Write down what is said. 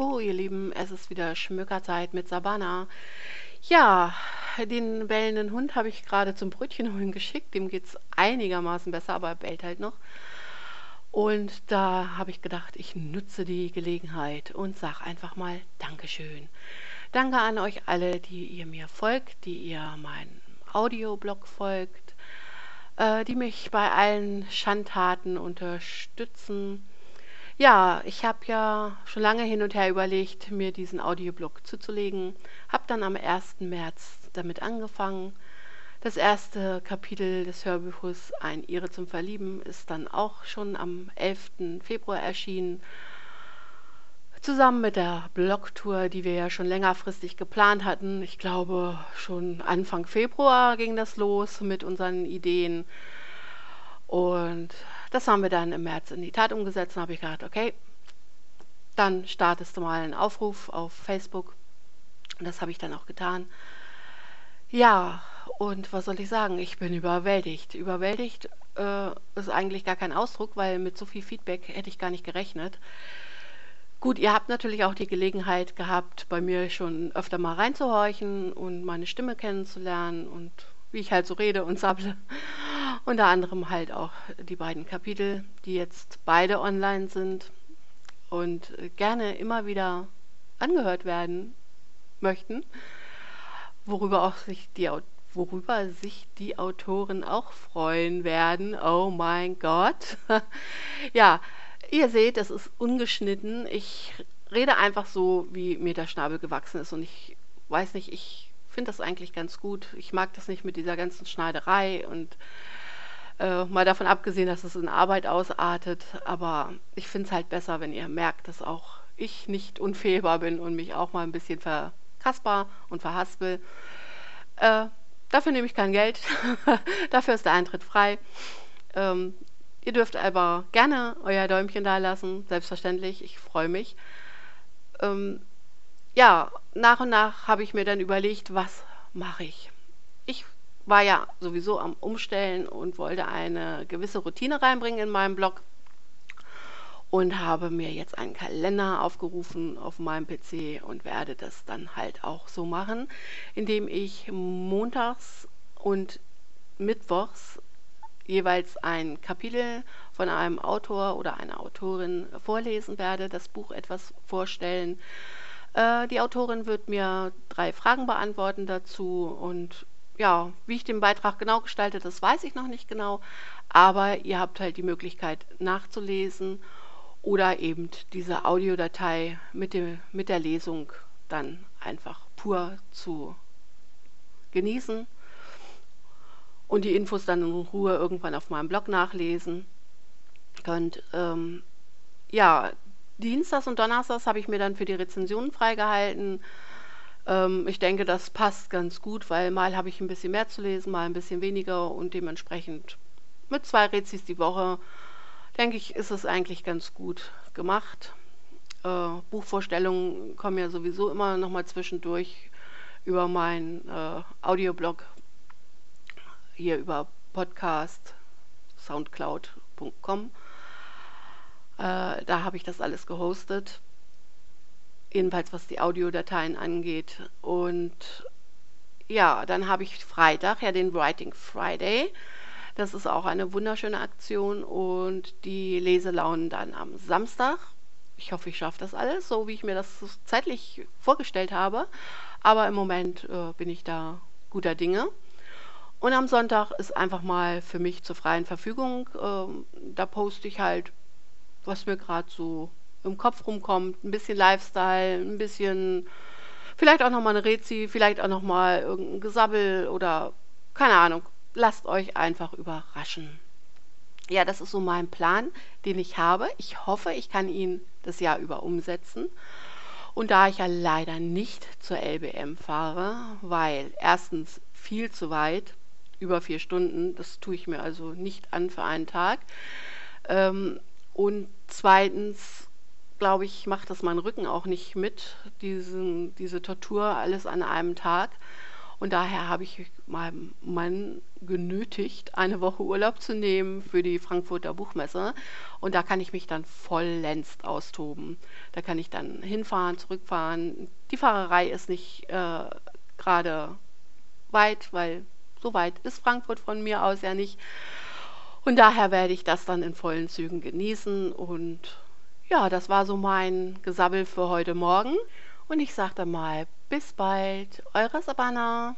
Oh, ihr Lieben, es ist wieder Schmückerzeit mit Sabana. Ja, den bellenden Hund habe ich gerade zum Brötchen holen geschickt. Dem geht es einigermaßen besser, aber er bellt halt noch. Und da habe ich gedacht, ich nutze die Gelegenheit und sage einfach mal Dankeschön. Danke an euch alle, die ihr mir folgt, die ihr meinen Audioblog folgt, äh, die mich bei allen Schandtaten unterstützen. Ja, ich habe ja schon lange hin und her überlegt, mir diesen Audioblog zuzulegen. Habe dann am 1. März damit angefangen. Das erste Kapitel des Hörbuches Ein Ihre zum Verlieben ist dann auch schon am 11. Februar erschienen. Zusammen mit der Blogtour, die wir ja schon längerfristig geplant hatten. Ich glaube, schon Anfang Februar ging das los mit unseren Ideen. Und das haben wir dann im März in die Tat umgesetzt. Dann habe ich gedacht, okay, dann startest du mal einen Aufruf auf Facebook. Und das habe ich dann auch getan. Ja, und was soll ich sagen? Ich bin überwältigt. Überwältigt äh, ist eigentlich gar kein Ausdruck, weil mit so viel Feedback hätte ich gar nicht gerechnet. Gut, ihr habt natürlich auch die Gelegenheit gehabt, bei mir schon öfter mal reinzuhorchen und meine Stimme kennenzulernen und wie ich halt so rede und sapple. Unter anderem halt auch die beiden Kapitel, die jetzt beide online sind und gerne immer wieder angehört werden möchten worüber auch sich die worüber sich die Autoren auch freuen werden. Oh mein Gott. ja, ihr seht, es ist ungeschnitten. Ich rede einfach so, wie mir der Schnabel gewachsen ist und ich weiß nicht, ich finde das eigentlich ganz gut. Ich mag das nicht mit dieser ganzen Schneiderei und äh, mal davon abgesehen, dass es in Arbeit ausartet, aber ich finde es halt besser, wenn ihr merkt, dass auch ich nicht unfehlbar bin und mich auch mal ein bisschen ver Kasper und verhaspel. Äh, dafür nehme ich kein Geld. dafür ist der Eintritt frei. Ähm, ihr dürft aber gerne euer Däumchen da lassen, selbstverständlich. Ich freue mich. Ähm, ja, nach und nach habe ich mir dann überlegt, was mache ich. Ich war ja sowieso am Umstellen und wollte eine gewisse Routine reinbringen in meinem Blog und habe mir jetzt einen Kalender aufgerufen auf meinem PC und werde das dann halt auch so machen, indem ich montags und mittwochs jeweils ein Kapitel von einem Autor oder einer Autorin vorlesen werde, das Buch etwas vorstellen. Äh, die Autorin wird mir drei Fragen beantworten dazu und ja, wie ich den Beitrag genau gestalte, das weiß ich noch nicht genau, aber ihr habt halt die Möglichkeit nachzulesen oder eben diese Audiodatei mit, dem, mit der Lesung dann einfach pur zu genießen und die Infos dann in Ruhe irgendwann auf meinem Blog nachlesen könnt. Ähm, ja, Dienstags und Donnerstags habe ich mir dann für die Rezensionen freigehalten. Ähm, ich denke, das passt ganz gut, weil mal habe ich ein bisschen mehr zu lesen, mal ein bisschen weniger und dementsprechend mit zwei Rezis die Woche denke ich, ist es eigentlich ganz gut gemacht. Äh, Buchvorstellungen kommen ja sowieso immer noch mal zwischendurch über meinen äh, Audioblog, hier über Podcast, soundcloud.com. Äh, da habe ich das alles gehostet. Jedenfalls was die Audiodateien angeht. Und ja, dann habe ich Freitag ja den Writing Friday. Das ist auch eine wunderschöne Aktion und die Leselaunen dann am Samstag. Ich hoffe, ich schaffe das alles, so wie ich mir das zeitlich vorgestellt habe. Aber im Moment äh, bin ich da guter Dinge. Und am Sonntag ist einfach mal für mich zur freien Verfügung. Ähm, da poste ich halt, was mir gerade so im Kopf rumkommt. Ein bisschen Lifestyle, ein bisschen, vielleicht auch nochmal eine Rezi, vielleicht auch nochmal irgendein Gesabbel oder keine Ahnung lasst euch einfach überraschen. Ja, das ist so mein Plan, den ich habe. Ich hoffe, ich kann ihn das Jahr über umsetzen. Und da ich ja leider nicht zur LBM fahre, weil erstens viel zu weit, über vier Stunden, das tue ich mir also nicht an für einen Tag. Ähm, und zweitens, glaube ich, macht das mein Rücken auch nicht mit, diesen, diese Tortur alles an einem Tag. Und daher habe ich meinen Mann genötigt, eine Woche Urlaub zu nehmen für die Frankfurter Buchmesse. Und da kann ich mich dann vollends austoben. Da kann ich dann hinfahren, zurückfahren. Die Fahrerei ist nicht äh, gerade weit, weil so weit ist Frankfurt von mir aus ja nicht. Und daher werde ich das dann in vollen Zügen genießen. Und ja, das war so mein Gesabbel für heute Morgen. Und ich sage dann mal, bis bald, eure Sabana.